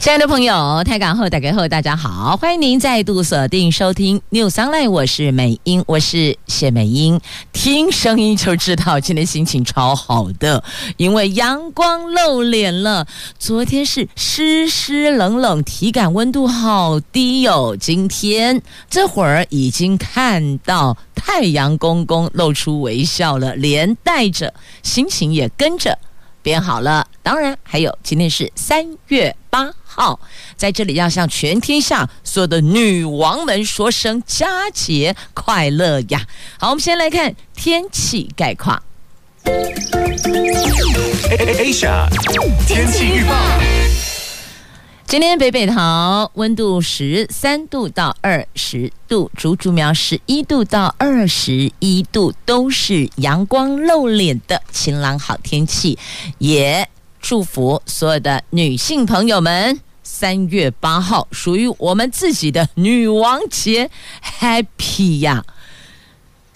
亲爱的朋友，台港后打开后，大家好，欢迎您再度锁定收听 News Online，我是美英，我是谢美英。听声音就知道今天心情超好的，因为阳光露脸了。昨天是湿湿冷冷，体感温度好低哟。今天这会儿已经看到太阳公公露出微笑了，连带着心情也跟着编好了。当然，还有今天是三月八号，在这里要向全天下所有的女王们说声佳节快乐呀！好，我们先来看天气概况。Asia 天气预报。今天北北桃温度十三度到二十度，竹竹苗十一度到二十一度，都是阳光露脸的晴朗好天气，也祝福所有的女性朋友们，三月八号属于我们自己的女王节，Happy 呀！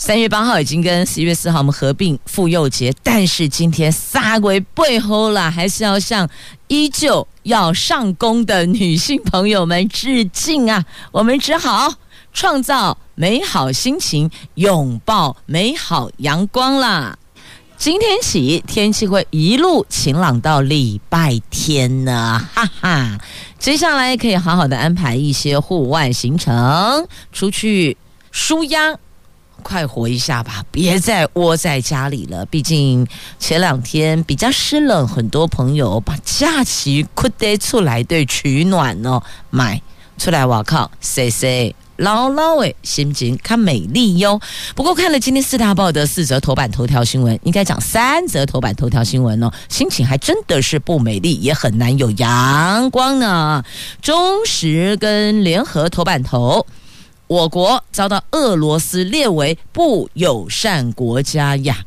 三月八号已经跟十一月四号我们合并妇幼节，但是今天撒鬼背后了，还是要向依旧要上工的女性朋友们致敬啊！我们只好创造美好心情，拥抱美好阳光啦！今天起天气会一路晴朗到礼拜天呢，哈哈！接下来可以好好的安排一些户外行程，出去舒压。快活一下吧，别再窝在家里了。毕竟前两天比较湿冷，很多朋友把假期快带出来对取暖哦，买出来我靠，谢谢老老诶，心情看美丽哟。不过看了今天四大报的四则头版头条新闻，应该讲三则头版头条新闻哦，心情还真的是不美丽，也很难有阳光呢。中时跟联合头版头。我国遭到俄罗斯列为不友善国家呀，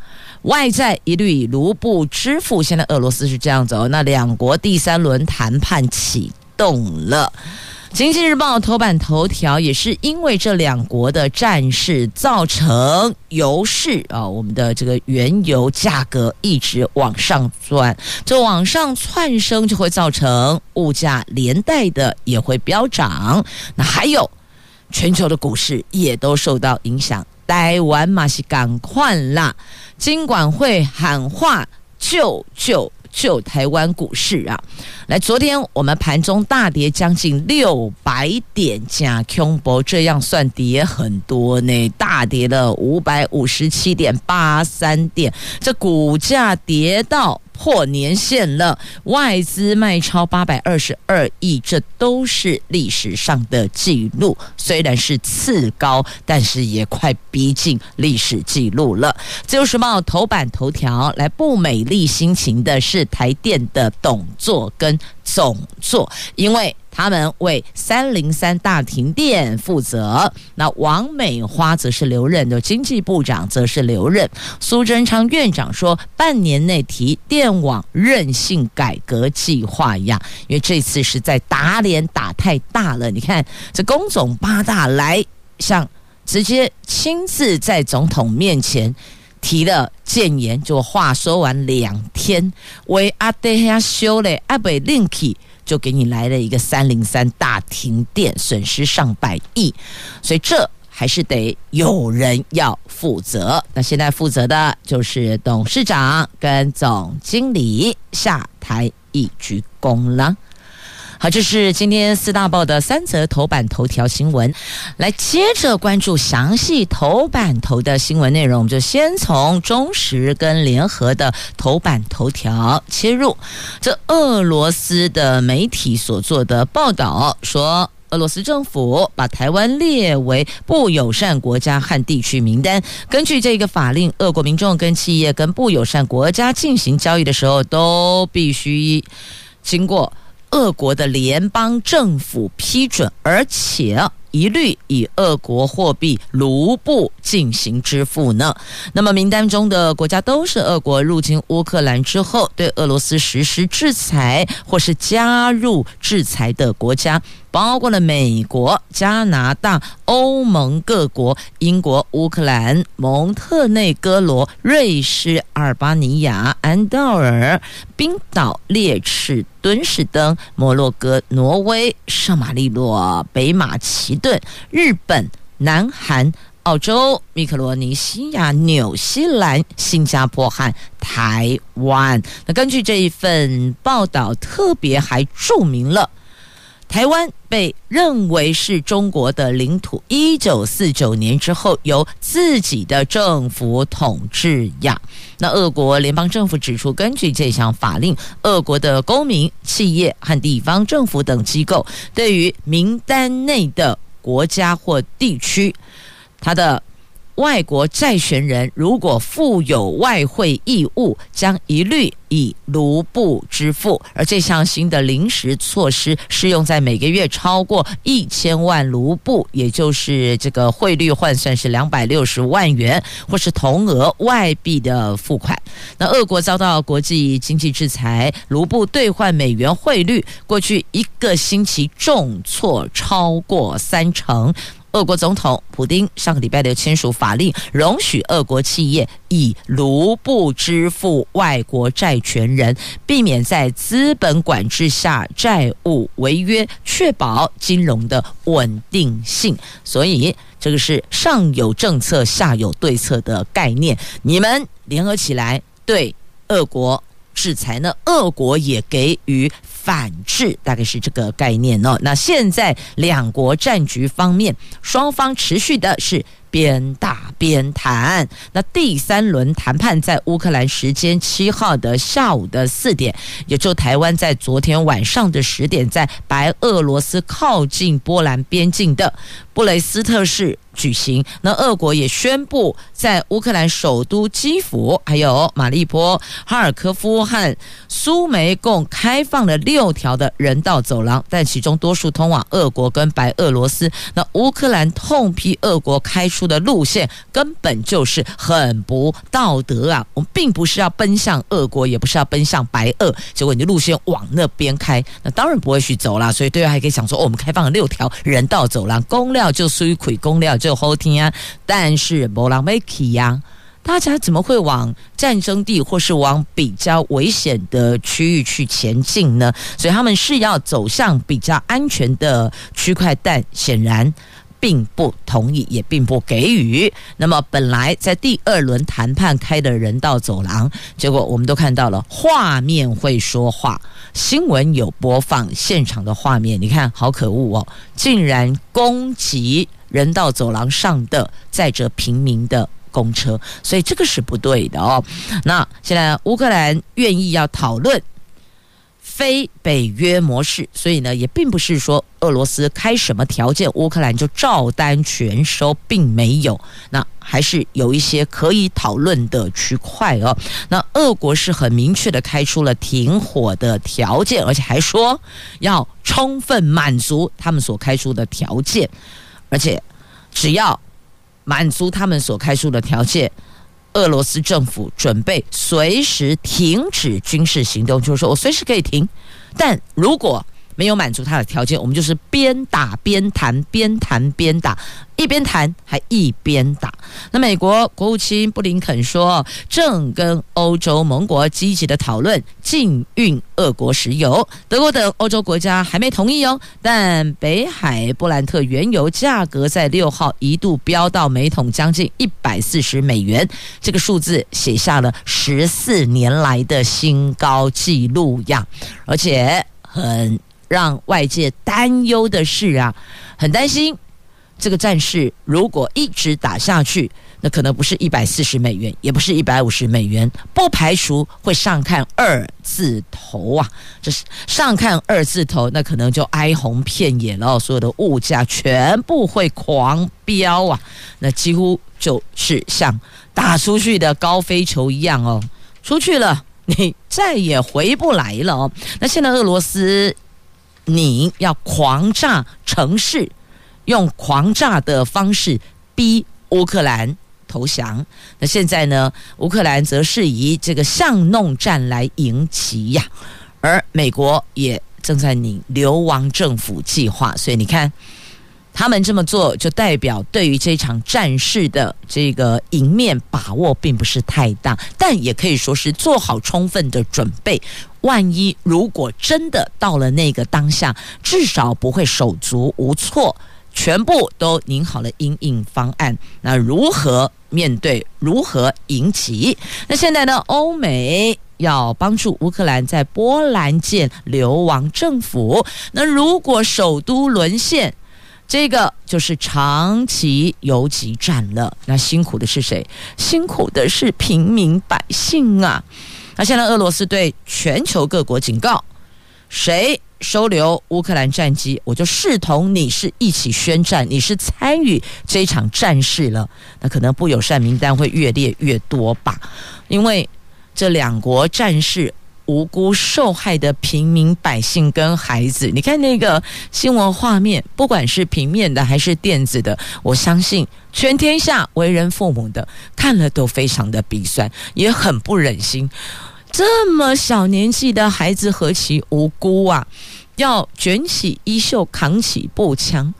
外债一律以卢布支付。现在俄罗斯是这样子哦，那两国第三轮谈判启动了。经济日报头版头条也是因为这两国的战事造成油市啊，我们的这个原油价格一直往上钻，这往上窜升就会造成物价连带的也会飙涨。那还有。全球的股市也都受到影响，台湾嘛是赶快啦！金管会喊话救救救台湾股市啊！来，昨天我们盘中大跌将近六百点，假空博，这样算跌很多呢，大跌了五百五十七点八三点，这股价跌到。破年限了，外资卖超八百二十二亿，这都是历史上的记录。虽然是次高，但是也快逼近历史记录了。自由时报头版头条，来不美丽心情的是台电的董座跟总座，因为。他们为三零三大停电负责，那王美花则是留任的经济部长，则是留任。苏贞昌院长说，半年内提电网韧性改革计划呀，因为这次是在打脸打太大了。你看，这工总八大来，像直接亲自在总统面前提了建言，就话说完两天，为阿德亚修嘞阿北林奇。就给你来了一个三零三大停电，损失上百亿，所以这还是得有人要负责。那现在负责的就是董事长跟总经理下台一鞠躬了。好，这是今天四大报的三则头版头条新闻。来，接着关注详细头版头的新闻内容，我们就先从中时跟联合的头版头条切入。这俄罗斯的媒体所做的报道说，俄罗斯政府把台湾列为不友善国家和地区名单。根据这个法令，俄国民众跟企业跟不友善国家进行交易的时候，都必须经过。俄国的联邦政府批准，而且一律以俄国货币卢布进行支付呢？那么名单中的国家都是俄国入侵乌克兰之后对俄罗斯实施制裁或是加入制裁的国家。包括了美国、加拿大、欧盟各国、英国、乌克兰、蒙特内哥罗、瑞士、阿尔巴尼亚、安道尔、冰岛、列支敦士登、摩洛哥、挪威、圣马力诺、北马其顿、日本、南韩、澳洲、密克罗尼西亚、纽西兰、新加坡和台湾。那根据这一份报道，特别还注明了。台湾被认为是中国的领土，一九四九年之后由自己的政府统治呀。那俄国联邦政府指出，根据这项法令，俄国的公民、企业和地方政府等机构，对于名单内的国家或地区，它的。外国债权人如果负有外汇义务，将一律以卢布支付。而这项新的临时措施适用在每个月超过一千万卢布，也就是这个汇率换算是两百六十万元，或是同额外币的付款。那俄国遭到国际经济制裁，卢布兑换美元汇率过去一个星期重挫超过三成。俄国总统普丁上个礼拜六签署法令，容许俄国企业以卢布支付外国债权人，避免在资本管制下债务违约，确保金融的稳定性。所以，这个是上有政策，下有对策的概念。你们联合起来对俄国制裁呢？俄国也给予。反制大概是这个概念哦。那现在两国战局方面，双方持续的是边打边谈。那第三轮谈判在乌克兰时间七号的下午的四点，也就台湾在昨天晚上的十点，在白俄罗斯靠近波兰边境的布雷斯特市。举行。那俄国也宣布，在乌克兰首都基辅、还有马利波、哈尔科夫和苏梅共开放了六条的人道走廊，但其中多数通往俄国跟白俄罗斯。那乌克兰痛批俄国开出的路线根本就是很不道德啊！我们并不是要奔向恶国，也不是要奔向白俄，结果你的路线往那边开，那当然不会去走了。所以对外还可以想说，我们开放了六条人道走廊，公料就属于亏公料就。后天啊，但是没人要去呀，大家怎么会往战争地或是往比较危险的区域去前进呢？所以他们是要走向比较安全的区块，但显然并不同意，也并不给予。那么本来在第二轮谈判开的人道走廊，结果我们都看到了，画面会说话，新闻有播放现场的画面，你看好可恶哦，竟然攻击。人道走廊上的载着平民的公车，所以这个是不对的哦。那现在乌克兰愿意要讨论非北约模式，所以呢，也并不是说俄罗斯开什么条件，乌克兰就照单全收，并没有。那还是有一些可以讨论的区块哦。那俄国是很明确的开出了停火的条件，而且还说要充分满足他们所开出的条件。而且，只要满足他们所开出的条件，俄罗斯政府准备随时停止军事行动，就是说我随时可以停，但如果没有满足他的条件，我们就是边打边谈，边谈边打，一边谈还一边打。那美国国务卿布林肯说，正跟欧洲盟国积极的讨论禁运俄国石油。德国等欧洲国家还没同意哦。但北海布兰特原油价格在六号一度飙到每桶将近一百四十美元，这个数字写下了十四年来的新高纪录呀，而且很。让外界担忧的是啊，很担心这个战事如果一直打下去，那可能不是一百四十美元，也不是一百五十美元，不排除会上看二字头啊！这是上看二字头，那可能就哀鸿遍野了，所有的物价全部会狂飙啊！那几乎就是像打出去的高飞球一样哦，出去了你再也回不来了哦。那现在俄罗斯。你要狂炸城市，用狂炸的方式逼乌克兰投降。那现在呢，乌克兰则是以这个巷弄战来迎击呀，而美国也正在拟流亡政府计划。所以你看。他们这么做，就代表对于这场战事的这个赢面把握并不是太大，但也可以说是做好充分的准备。万一如果真的到了那个当下，至少不会手足无措，全部都拟好了因应方案。那如何面对？如何迎击？那现在呢？欧美要帮助乌克兰在波兰建流亡政府。那如果首都沦陷？这个就是长期游击战了，那辛苦的是谁？辛苦的是平民百姓啊！那现在俄罗斯对全球各国警告：谁收留乌克兰战机，我就视同你是一起宣战，你是参与这场战事了。那可能不友善名单会越列越多吧，因为这两国战事。无辜受害的平民百姓跟孩子，你看那个新闻画面，不管是平面的还是电子的，我相信全天下为人父母的看了都非常的鼻酸，也很不忍心。这么小年纪的孩子何其无辜啊！要卷起衣袖，扛起步枪，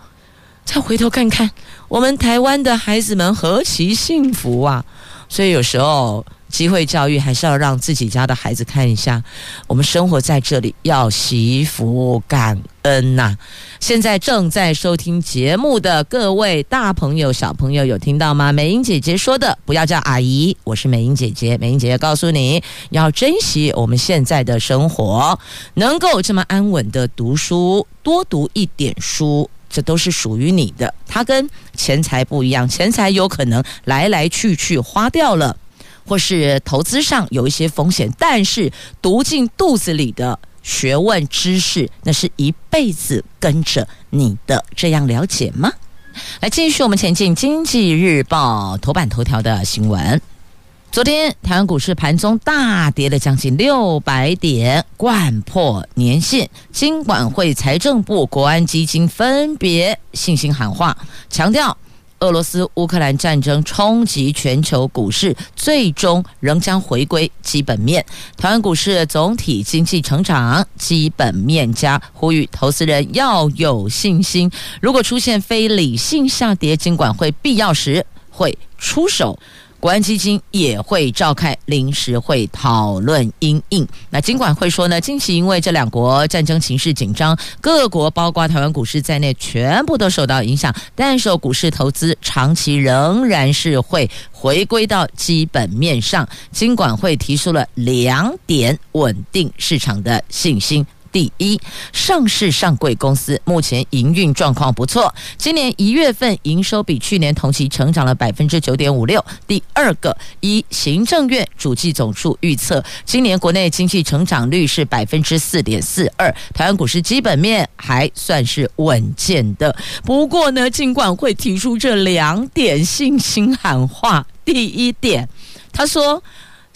再回头看看我们台湾的孩子们何其幸福啊！所以有时候。机会教育还是要让自己家的孩子看一下，我们生活在这里要惜福感恩呐、现在正在收听节目的各位大朋友、小朋友，有听到吗？美英姐姐说的，不要叫阿姨，我是美英姐姐。美英姐姐告诉你要珍惜我们现在的生活，能够这么安稳的读书，多读一点书，这都是属于你的。它跟钱财不一样，钱财有可能来来去去花掉了。或是投资上有一些风险，但是读进肚子里的学问知识，那是一辈子跟着你的，这样了解吗？来，继续我们前进《经济日报》头版头条的新闻。昨天台湾股市盘中大跌了将近六百点，贯破年线。金管会、财政部、国安基金分别信心喊话，强调。俄罗斯乌克兰战争冲击全球股市，最终仍将回归基本面。台湾股市总体经济成长基本面加，呼吁投资人要有信心。如果出现非理性下跌，尽管会必要时会出手。国安基金也会召开临时会讨论因应。那金管会说呢，近期因为这两国战争情势紧张，各国包括台湾股市在内全部都受到影响，但是股市投资长期仍然是会回归到基本面上。金管会提出了两点稳定市场的信心。第一，上市上柜公司目前营运状况不错，今年一月份营收比去年同期成长了百分之九点五六。第二个，一行政院主计总处预测，今年国内经济成长率是百分之四点四二，台湾股市基本面还算是稳健的。不过呢，尽管会提出这两点信心喊话。第一点，他说。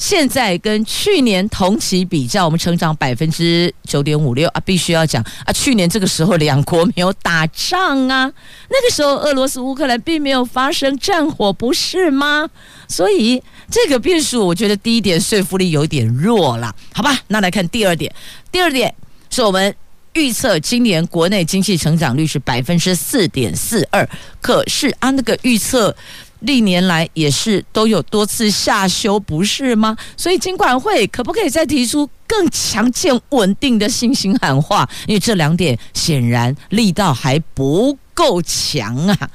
现在跟去年同期比较，我们成长百分之九点五六啊，必须要讲啊，去年这个时候两国没有打仗啊，那个时候俄罗斯乌克兰并没有发生战火，不是吗？所以这个变数，我觉得第一点说服力有点弱了，好吧？那来看第二点，第二点是我们预测今年国内经济成长率是百分之四点四二，可是啊，那个预测。历年来也是都有多次下修，不是吗？所以金管会可不可以再提出更强健稳定的信心喊话？因为这两点显然力道还不够强啊！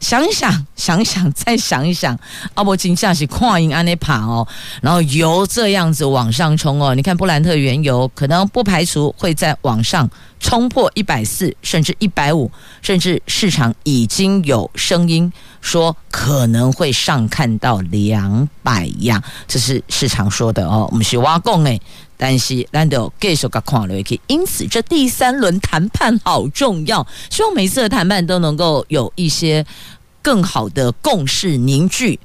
想一想，想一想，再想一想，阿伯金价是跨银安内爬哦，然后油这样子往上冲哦，你看布兰特原油可能不排除会在往上冲破一百四，甚至一百五，甚至市场已经有声音。说可能会上看到两百样，这是市场说的哦。我们是挖工诶，但是难得继续个看落去，因此这第三轮谈判好重要。希望每次的谈判都能够有一些更好的共识凝聚，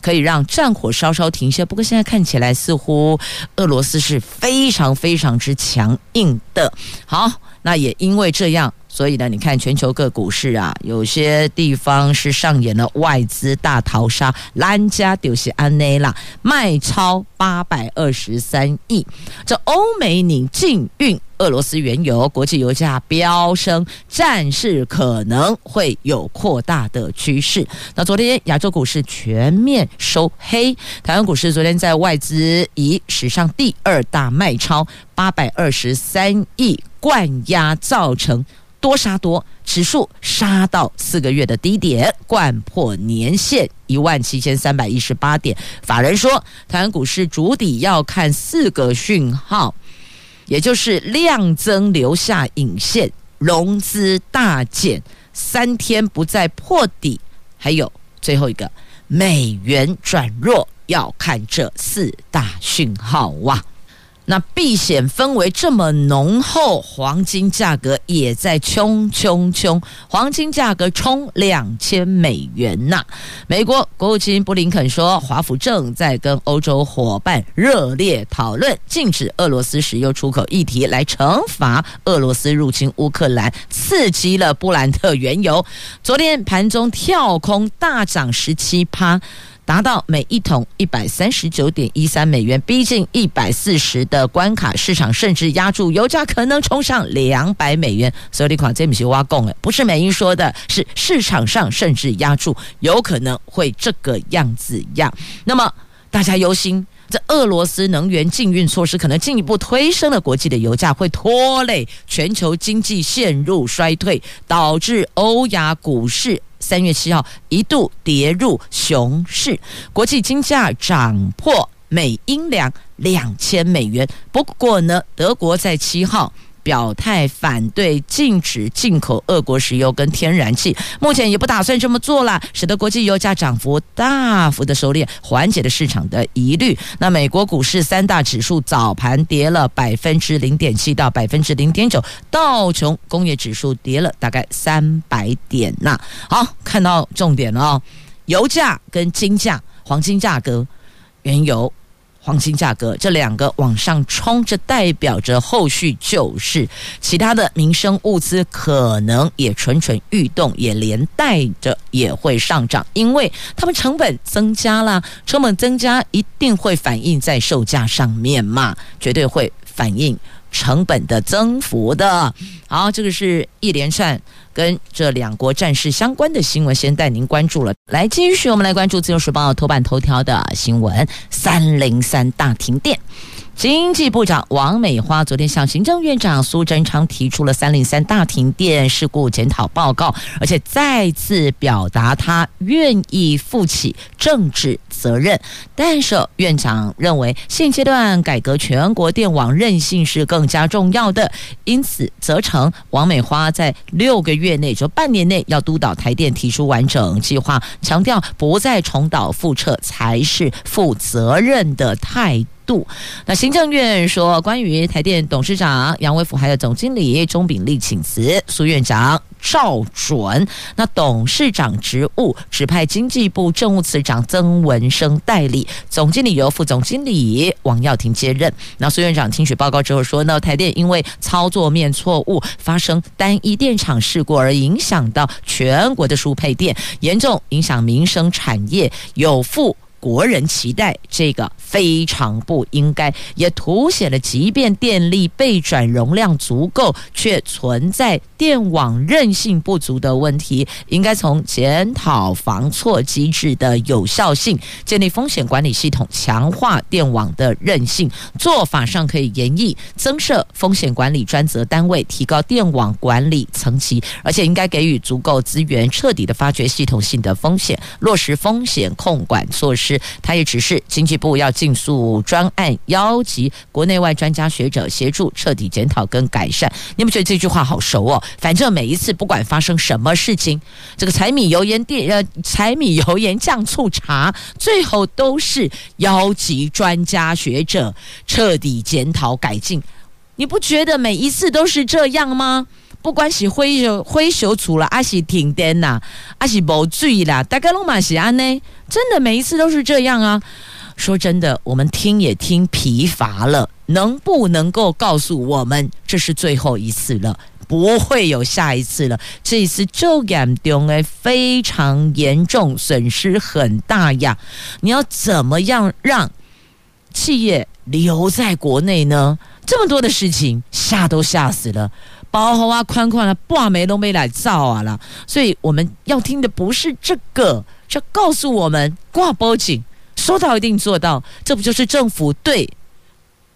可以让战火稍稍停歇。不过现在看起来似乎俄罗斯是非常非常之强硬的。好，那也因为这样。所以呢，你看全球各股市啊，有些地方是上演了外资大逃杀，兰加就是安内拉，卖超八百二十三亿。这欧美拟禁运俄罗斯原油，国际油价飙升，战事可能会有扩大的趋势。那昨天亚洲股市全面收黑，台湾股市昨天在外资以史上第二大卖超八百二十三亿灌压，造成。多杀多，指数杀到四个月的低点，掼破年线一万七千三百一十八点。法人说，台湾股市筑底要看四个讯号，也就是量增留下影线，融资大减三天不再破底，还有最后一个美元转弱，要看这四大讯号哇。那避险氛围这么浓厚，黄金价格也在冲冲冲，黄金价格冲两千美元呐、美国国务卿布林肯说，华府正在跟欧洲伙伴热烈讨论禁止俄罗斯石油出口议题，来惩罚俄罗斯入侵乌克兰，刺激了布兰特原油。昨天盘中跳空大涨十七趴。达到每一桶一百三十九点一三美元，逼近一百四十的关卡，市场甚至压住油价可能冲上两百美元。所以你看这不是挖供诶，不是美英说的，是市场上甚至压住有可能会这个样子样。那么大家忧心，这俄罗斯能源禁运措施可能进一步推升了国际的油价，会拖累全球经济陷入衰退，导致欧亚股市。三月七号一度跌入熊市，国际金价涨破每英两两千美元。不过呢，德国在七号表态反对禁止进口俄国石油跟天然气，目前也不打算这么做了，使得国际油价涨幅大幅的收敛，缓解了市场的疑虑。那美国股市三大指数早盘跌了百分之零点七到百分之零点九，道琼工业指数跌了大概三百点呐。好，看到重点了哦，油价跟金价、黄金价格、原油。黄金价格这两个往上冲，这代表着后续就是其他的民生物资可能也蠢蠢欲动，也连带着也会上涨，因为他们成本增加了，成本增加一定会反映在售价上面嘛，绝对会反映成本的增幅的。好，这个是一连串。跟这两国战事相关的新闻，先带您关注了。来，继续我们来关注《自由时报》头版头条的新闻：三零三大停电。经济部长王美花昨天向行政院长苏贞昌提出了三零三大停电事故检讨报告，而且再次表达他愿意负起政治责任。但是院长认为现阶段改革全国电网韧性是更加重要的，因此责成王美花在六个月内，就半年内要督导台电提出完整计划，强调不再重蹈覆辙才是负责任的态度。那行政院说，关于台电董事长杨伟福还有总经理钟炳立请辞，苏院长照准。那董事长职务指派经济部政务次长曾文生代理，总经理由副总经理王耀庭接任。那苏院长听取报告之后说，那台电因为操作面错误，发生单一电厂事故而影响到全国的输配电，严重影响民生产业，有负。国人期待这个非常不应该，也凸显了即便电力备转容量足够，却存在电网韧性不足的问题。应该从检讨防错机制的有效性，建立风险管理系统，强化电网的韧性。做法上可以研议增设风险管理专责单位，提高电网管理层级，而且应该给予足够资源，彻底的发掘系统性的风险，落实风险控管措施。他也指示经济部要尽速专案邀集国内外专家学者协助彻底检讨跟改善。你们觉得这句话好熟哦？反正每一次不管发生什么事情，这个柴米油盐电呃柴米油盐酱醋茶，最后都是邀集专家学者彻底检讨改进。你不觉得每一次都是这样吗？不管是火烧火烧厝了，还是停电呐，还是无水啦，大概拢嘛是安呢？真的每一次都是这样啊！说真的，我们听也听疲乏了，能不能够告诉我们这是最后一次了？不会有下一次了。这一次就严重哎，非常严重，损失很大呀！你要怎么样让企业留在国内呢？这么多的事情，吓都吓死了。包好啊，宽宽啊，挂没都没来造啊了。所以我们要听的不是这个，就告诉我们挂报警，说到一定做到，这不就是政府对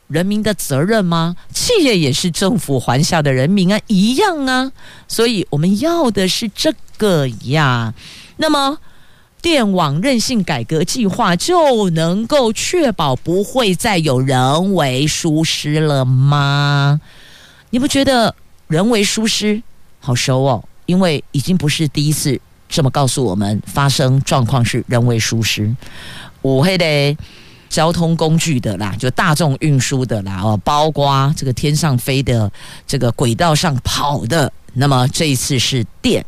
人民的责任吗？企业也是政府还下的人民啊，一样啊。所以我们要的是这个呀。那么，电网韧性改革计划就能够确保不会再有人为疏失了吗？你不觉得人为疏失好熟哦？因为已经不是第一次这么告诉我们发生状况是人为疏失。我会得。交通工具的啦，就大众运输的啦，哦，包括这个天上飞的，这个轨道上跑的。那么这一次是电，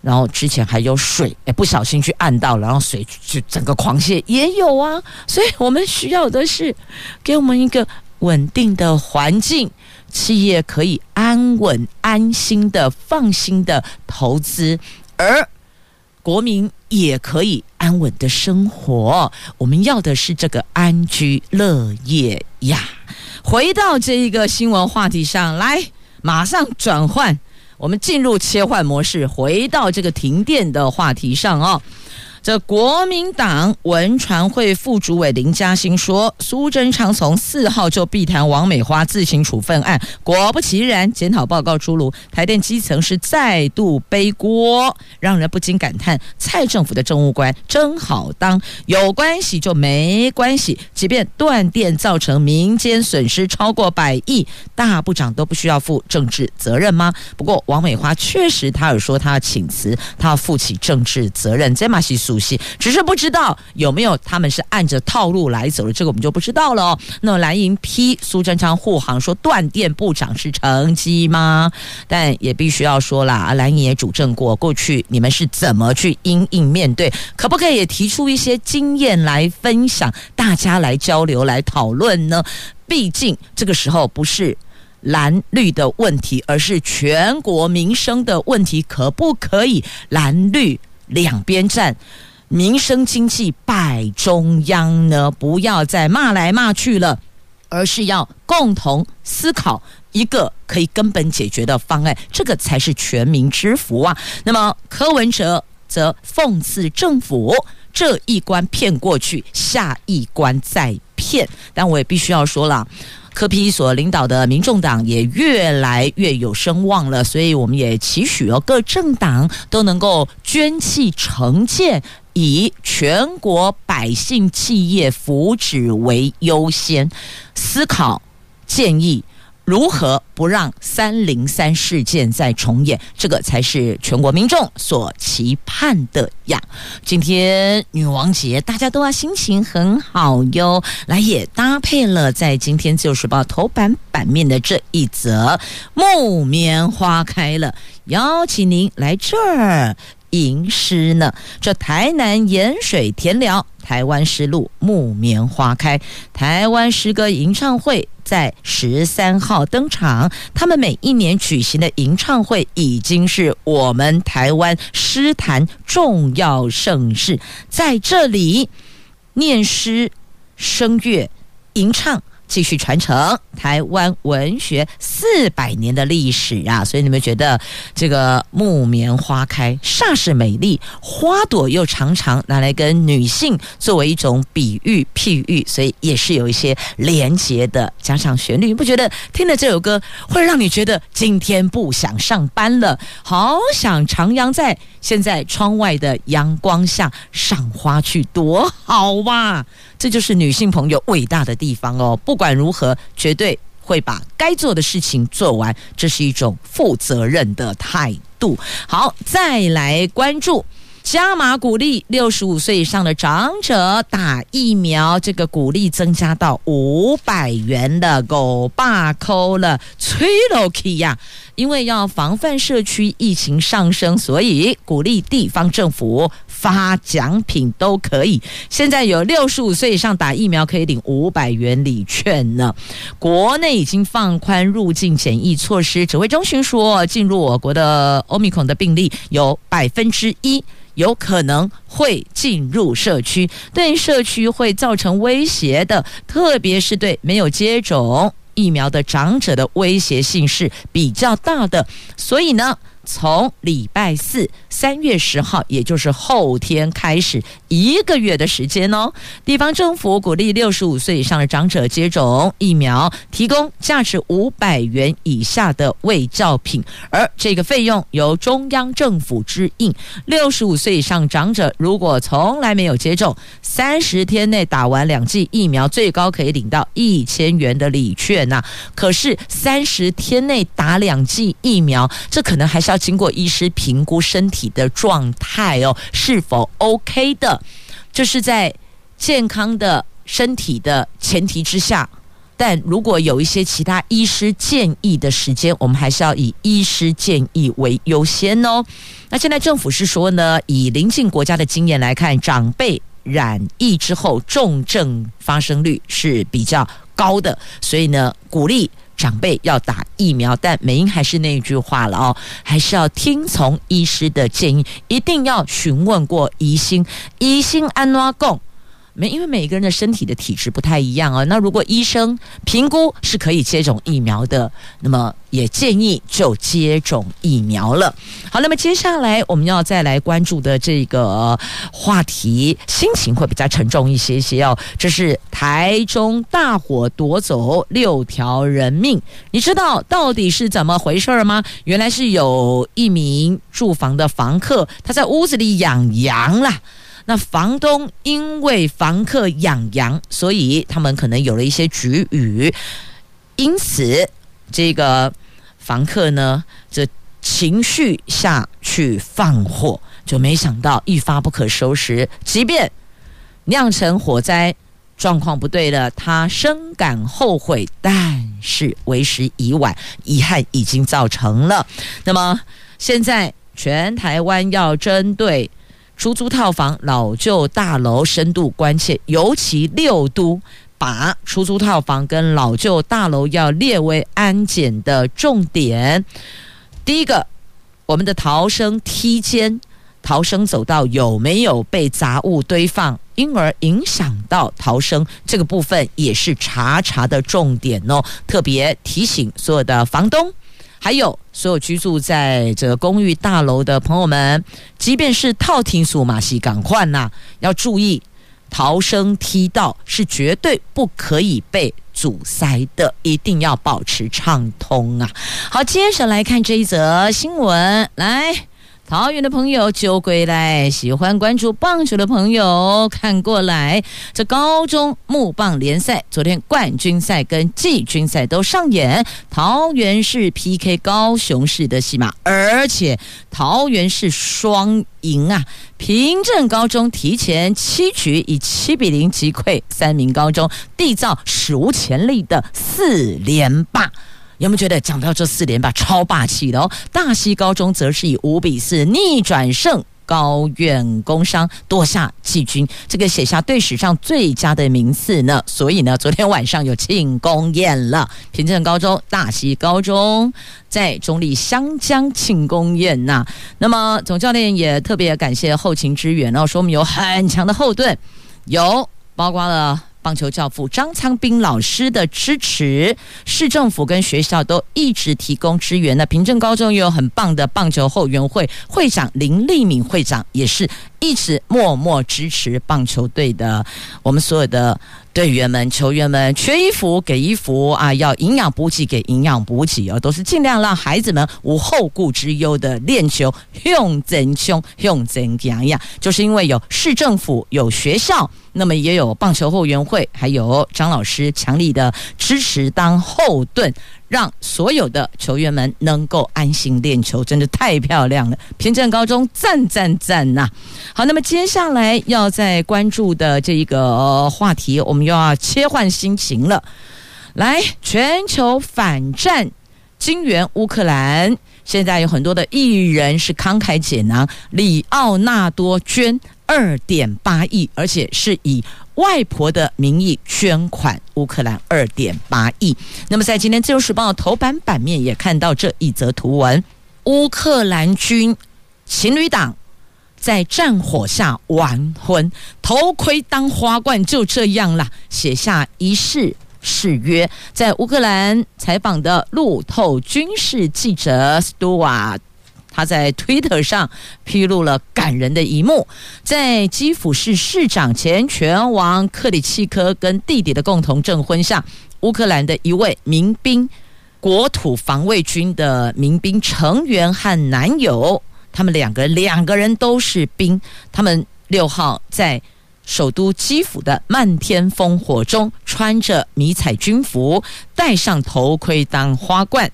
然后之前还有水，哎，不小心去按到，然后水就整个狂泻，也有啊。所以我们需要的是给我们一个稳定的环境，企业可以安稳、安心的、放心的投资，而国民。也可以安稳的生活，我们要的是这个安居乐业呀。回到这一个新闻话题上来，马上转换，我们进入切换模式，回到这个停电的话题上哦。这国民党文传会副主委林嘉欣说，苏贞昌从四号就避谈王美花自行处分案，果不其然，检讨报告出炉，台电基层是再度背锅，让人不禁感叹：蔡政府的政务官真好当，有关系就没关系，即便断电造成民间损失超过百亿，大部长都不需要负政治责任吗？不过王美花确实，他有说他要请辞，他要负起政治责任，这马西主席，只是不知道有没有他们是按着套路来走的，这个我们就不知道了哦。那蓝营批苏贞昌护航说断电部长是成绩吗？但也必须要说啦，蓝营也主政过，过去你们是怎么去因应面对？可不可以也提出一些经验来分享，大家来交流来讨论呢？毕竟这个时候不是蓝绿的问题，而是全国民生的问题，可不可以蓝绿？两边站，民生经济摆中央呢，不要再骂来骂去了，而是要共同思考一个可以根本解决的方案，这个才是全民之福啊。那么柯文哲则讽刺政府这一关骗过去，下一关再骗，但我也必须要说了。柯批所领导的民众党也越来越有声望了，所以我们也期许哦，各政党都能够捐弃成见，以全国百姓企业福祉为优先思考建议。如何不让三零三事件再重演？这个才是全国民众所期盼的呀！今天女王节，大家都要心情很好哟。来，也搭配了在今天《自由时报》头版版面的这一则木棉花开了，邀请您来这儿。吟诗呢？这台南盐水田寮，台湾诗路木棉花开，台湾诗歌吟唱会在十三号登场。他们每一年举行的吟唱会，已经是我们台湾诗坛重要盛事，在这里念诗、声乐、吟唱。继续传承台湾文学四百年的历史啊！所以你们觉得这个木棉花开煞是美丽，花朵又常常拿来跟女性作为一种比喻譬喻，所以也是有一些连结的。加上旋律，你不觉得听了这首歌会让你觉得今天不想上班了，好想徜徉在现在窗外的阳光下赏花去，多好哇！这就是女性朋友伟大的地方哦！不管如何，绝对会把该做的事情做完，这是一种负责任的态度。好，再来关注。加码鼓励六十五岁以上的长者打疫苗，这个鼓励增加到五百元的狗爸抠了，吹了气呀！因为要防范社区疫情上升，所以鼓励地方政府发奖品都可以。现在有六十五岁以上打疫苗可以领五百元礼券呢。国内已经放宽入境检疫措施，指挥中心说，进入我国的欧米孔的病例有百分之一。有可能会进入社区，对社区会造成威胁的，特别是对没有接种疫苗的长者的威胁性是比较大的，所以呢。从礼拜四三月十号，也就是后天开始一个月的时间哦，地方政府鼓励六十五岁以上的长者接种疫苗，提供价值五百元以下的卫教品，而这个费用由中央政府支应。六十五岁以上长者如果从来没有接种，三十天内打完两剂疫苗，最高可以领到一千元的礼券呐。可是三十天内打两剂疫苗，这可能还是要。经过医师评估身体的状态哦，是否 OK 的，这是在健康的身体的前提之下。但如果有一些其他医师建议的时间，我们还是要以医师建议为优先哦。那现在政府是说呢，以邻近国家的经验来看，长辈染疫之后重症发生率是比较高的，所以呢，鼓励。长辈要打疫苗，但美英还是那句话了哦，还是要听从医师的建议，一定要询问过医心，医心安怎讲。因为每个人的身体的体质不太一样啊。那如果医生评估是可以接种疫苗的，那么也建议就接种疫苗了。好，那么接下来我们要再来关注的这个话题，心情会比较沉重一些些哦。这是台中大火夺走六条人命，你知道到底是怎么回事吗？原来是有一名住房的房客，他在屋子里养羊啦。那房东因为房客养羊，所以他们可能有了一些齟齬，因此这个房客呢，这情绪下去放火，就没想到一发不可收拾，即便酿成火灾，状况不对了，他深感后悔，但是为时已晚，遗憾已经造成了。那么现在全台湾要针对。出租套房、老旧大楼深度关切，尤其六都把出租套房跟老旧大楼要列为安检的重点。第一个，我们的逃生梯间、逃生走道有没有被杂物堆放，因而影响到逃生，这个部分也是查查的重点哦。特别提醒所有的房东。还有所有居住在这个公寓大楼的朋友们，即便是套厅数码系赶快呐，要注意逃生梯道是绝对不可以被阻塞的，一定要保持畅通啊！好，接着来看这一则新闻，来。桃园的朋友就归来，喜欢关注棒球的朋友看过来。这高中木棒联赛，昨天冠军赛跟季军赛都上演，桃园市 PK 高雄市的戏码，而且桃园市双赢啊！平镇高中提前七局以七比零击溃三民高中，缔造史无前例的四连霸。有没有觉得讲到这四连霸超霸气的哦？大溪高中则是以五比四逆转胜高苑工商，夺下季军，这个写下队史上最佳的名次呢。所以呢，昨天晚上有庆功宴了。平镇高中、大溪高中在中立湘江庆功宴呐、那么总教练也特别感谢后勤支援哦，说我们有很强的后盾，有包括了。棒球教父张昌斌老师的支持，市政府跟学校都一直提供支援。那平镇高中也有很棒的棒球后援会会长林立敏会长，也是一直默默支持棒球队的。我们所有的。队员们、球员们缺衣服给衣服啊，要营养补给给营养补给啊，都是尽量让孩子们无后顾之忧的练球，用真凶，用真强呀。就是因为有市政府、有学校，那么也有棒球后援会，还有张老师强力的支持当后盾。让所有的球员们能够安心练球，真的太漂亮了！平镇高中赞赞赞呐！好，那么接下来要再关注的这一个话题，我们又要切换心情了。来，全球反战，金援乌克兰，现在有很多的艺人是慷慨解囊，里奥纳多捐二点八亿，而且是以外婆的名义捐款乌克兰二点八亿。那么在今天《自由时报》头版版面也看到这一则图文：乌克兰军情侣档。在战火下完婚，头盔当花冠，就这样了，写下一世誓约。在乌克兰采访的路透军事记者斯图瓦，他在推特上披露了感人的一幕：在基辅市市长前拳王克里契科跟弟弟的共同证婚下，乌克兰的一位民兵国土防卫军的民兵成员和男友。他们两个，两个人都是兵。他们六号在首都基辅的漫天烽火中，穿着迷彩军服，戴上头盔当花冠，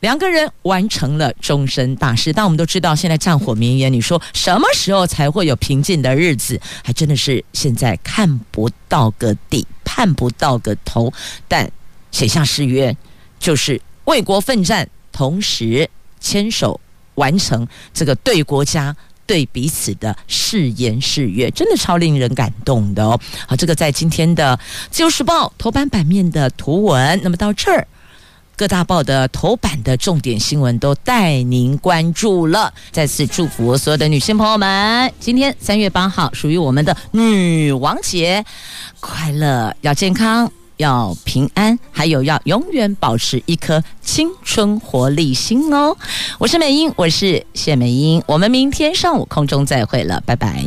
两个人完成了终身大事。但我们都知道，现在战火绵延，你说什么时候才会有平静的日子？还真的是现在看不到个底，盼不到个头。但写下誓约，就是为国奋战，同时牵手。完成这个对国家、对彼此的誓言誓约，真的超令人感动的哦。好，这个在今天的《自由时报》头版版面的图文。那么到这儿，各大报的头版的重点新闻都带您关注了。再次祝福所有的女性朋友们，今天三月八号属于我们的女王节，快乐，要健康。要平安，还有要永远保持一颗青春活力心哦！我是美英，我是谢美英，我们明天上午空中再会了，拜拜。